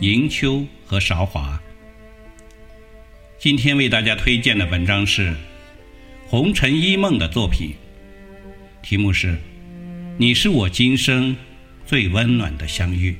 迎秋和韶华。今天为大家推荐的文章是红尘一梦的作品，题目是《你是我今生》。最温暖的相遇。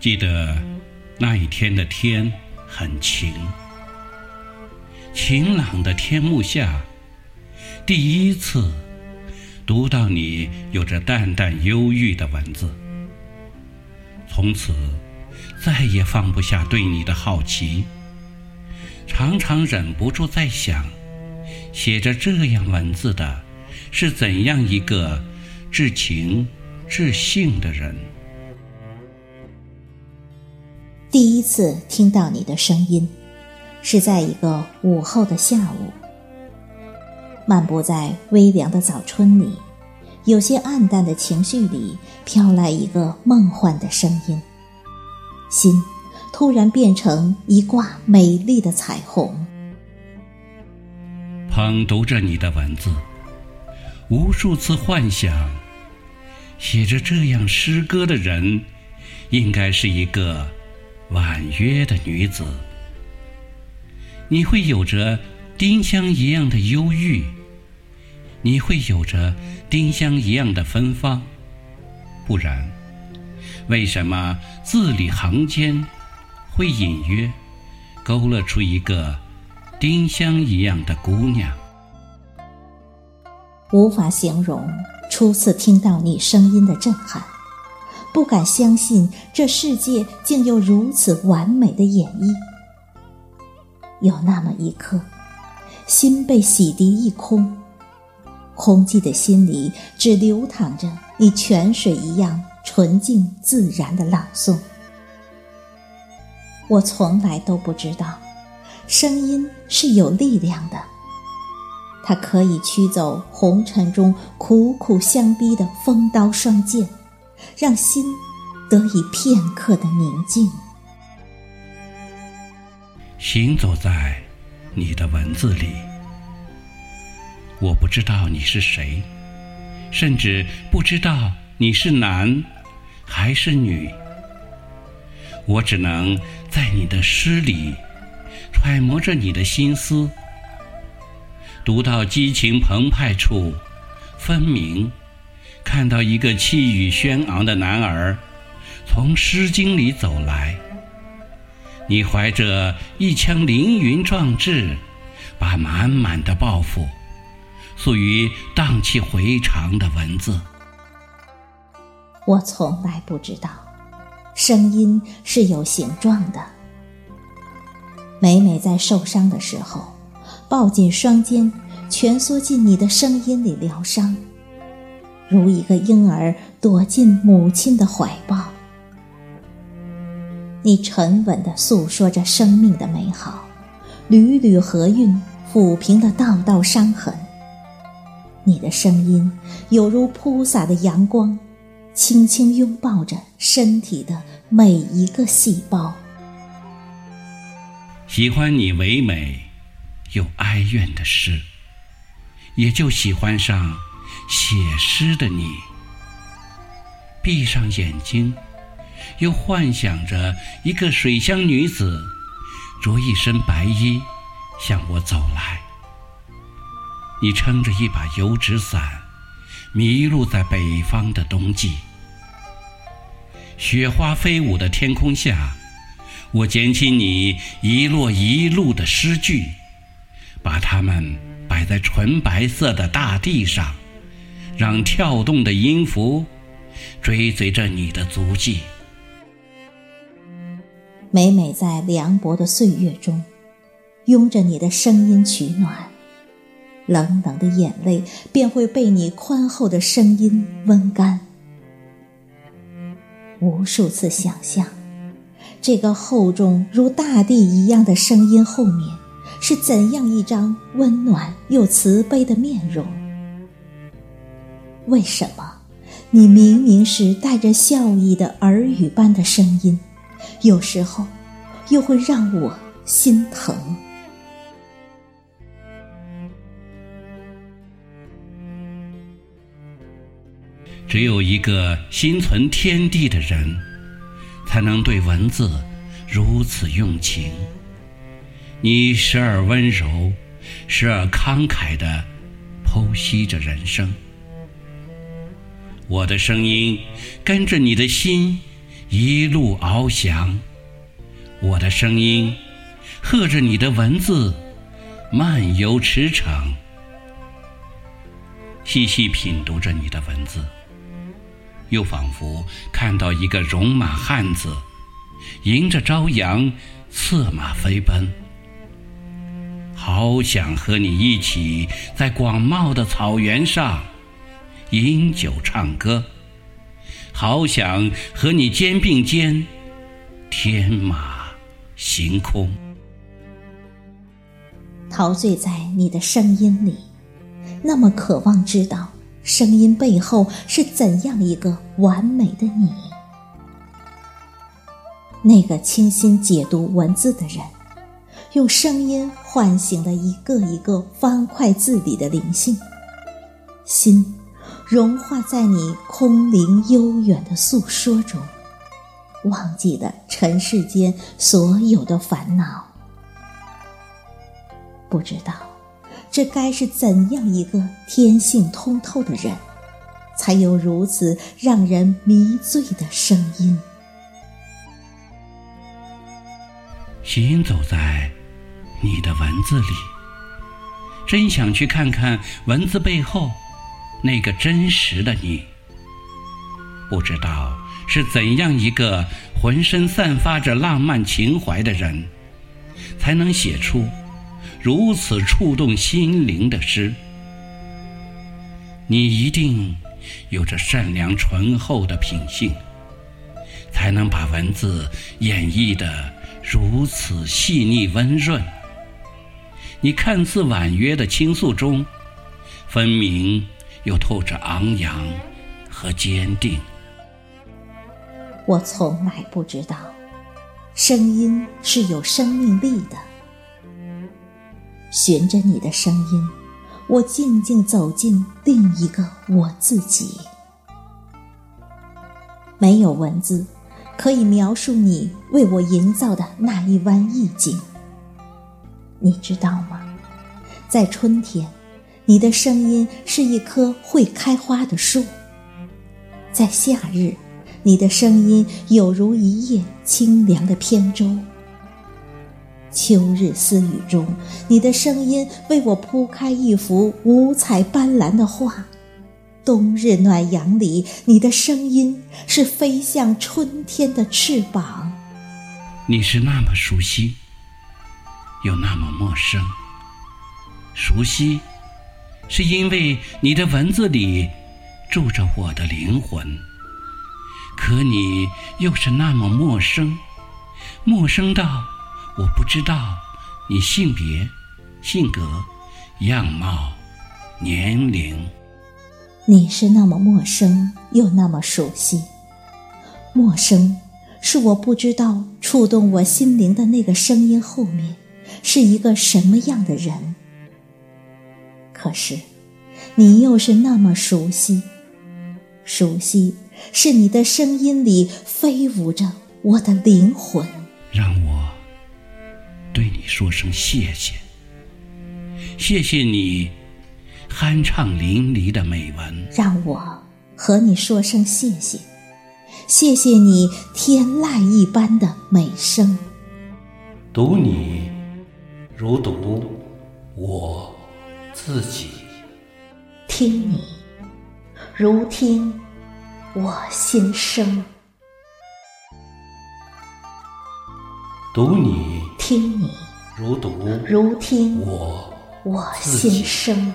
记得那一天的天很晴，晴朗的天幕下，第一次读到你有着淡淡忧郁的文字。从此，再也放不下对你的好奇，常常忍不住在想：写着这样文字的，是怎样一个至情至性的人？第一次听到你的声音，是在一个午后的下午，漫步在微凉的早春里。有些暗淡的情绪里飘来一个梦幻的声音，心突然变成一挂美丽的彩虹。捧读着你的文字，无数次幻想，写着这样诗歌的人，应该是一个婉约的女子。你会有着丁香一样的忧郁。你会有着丁香一样的芬芳，不然，为什么字里行间会隐约勾勒出一个丁香一样的姑娘？无法形容初次听到你声音的震撼，不敢相信这世界竟有如此完美的演绎。有那么一刻，心被洗涤一空。空寂的心里，只流淌着你泉水一样纯净自然的朗诵。我从来都不知道，声音是有力量的，它可以驱走红尘中苦苦相逼的锋刀双剑，让心得以片刻的宁静。行走在你的文字里。我不知道你是谁，甚至不知道你是男还是女。我只能在你的诗里揣摩着你的心思，读到激情澎湃处，分明看到一个气宇轩昂的男儿从《诗经》里走来。你怀着一腔凌云壮志，把满满的抱负。属于荡气回肠的文字，我从来不知道，声音是有形状的。每每在受伤的时候，抱紧双肩，蜷缩进你的声音里疗伤，如一个婴儿躲进母亲的怀抱。你沉稳地诉说着生命的美好，缕缕和韵抚平了道道伤痕。你的声音犹如铺洒的阳光，轻轻拥抱着身体的每一个细胞。喜欢你唯美又哀怨的诗，也就喜欢上写诗的你。闭上眼睛，又幻想着一个水乡女子，着一身白衣向我走来。你撑着一把油纸伞，迷路在北方的冬季。雪花飞舞的天空下，我捡起你一摞一路的诗句，把它们摆在纯白色的大地上，让跳动的音符追随着你的足迹。每每在凉薄的岁月中，拥着你的声音取暖，冷冷的眼泪便会被你宽厚的声音温干。无数次想象，这个厚重如大地一样的声音后面，是怎样一张温暖又慈悲的面容？为什么，你明明是带着笑意的耳语般的声音？有时候，又会让我心疼。只有一个心存天地的人，才能对文字如此用情。你时而温柔，时而慷慨地剖析着人生。我的声音跟着你的心。一路翱翔，我的声音和着你的文字漫游驰骋，细细品读着你的文字，又仿佛看到一个戎马汉子迎着朝阳策马飞奔。好想和你一起在广袤的草原上饮酒唱歌。好想和你肩并肩，天马行空，陶醉在你的声音里，那么渴望知道声音背后是怎样一个完美的你。那个倾心解读文字的人，用声音唤醒了一个一个方块字里的灵性，心。融化在你空灵悠远的诉说中，忘记了尘世间所有的烦恼。不知道，这该是怎样一个天性通透的人，才有如此让人迷醉的声音？行走在你的文字里，真想去看看文字背后。那个真实的你，不知道是怎样一个浑身散发着浪漫情怀的人，才能写出如此触动心灵的诗。你一定有着善良醇厚的品性，才能把文字演绎的如此细腻温润。你看似婉约的倾诉中，分明。又透着昂扬和坚定。我从来不知道，声音是有生命力的。循着你的声音，我静静走进另一个我自己。没有文字可以描述你为我营造的那一湾意境。你知道吗？在春天。你的声音是一棵会开花的树，在夏日，你的声音有如一叶清凉的扁舟；秋日私语中，你的声音为我铺开一幅五彩斑斓的画；冬日暖阳里，你的声音是飞向春天的翅膀。你是那么熟悉，又那么陌生，熟悉。是因为你的文字里住着我的灵魂，可你又是那么陌生，陌生到我不知道你性别、性格、样貌、年龄。你是那么陌生又那么熟悉，陌生是我不知道触动我心灵的那个声音后面是一个什么样的人。可是，你又是那么熟悉，熟悉是你的声音里飞舞着我的灵魂。让我对你说声谢谢，谢谢你酣畅淋漓的美文。让我和你说声谢谢，谢谢你天籁一般的美声。读你，如读我。自己听你，如听我心声。读你，听你，如读如听我我心声。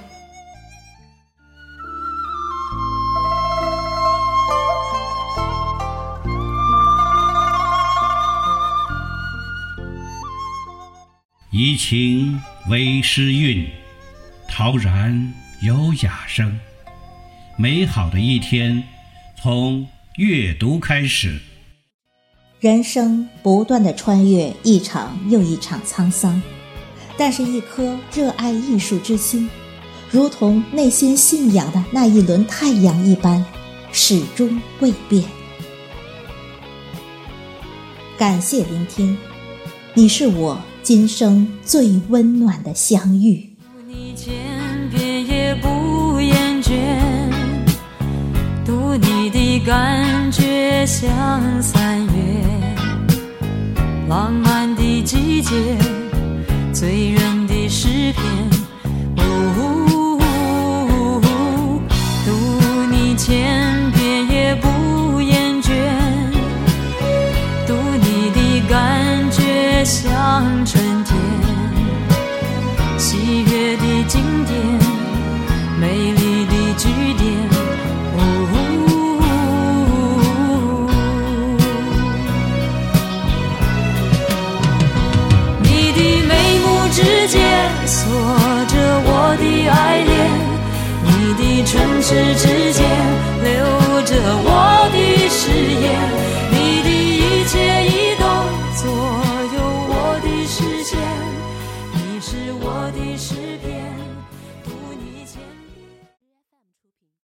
怡情为诗韵，陶然有雅声。美好的一天，从阅读开始。人生不断的穿越一场又一场沧桑，但是，一颗热爱艺术之心，如同内心信仰的那一轮太阳一般，始终未变。感谢聆听，你是我今生最温暖的相遇。感觉像三月，浪漫的季节，醉人的诗篇。呜，读你千遍也不厌倦，读你的感觉像春天。喜悦的经典，美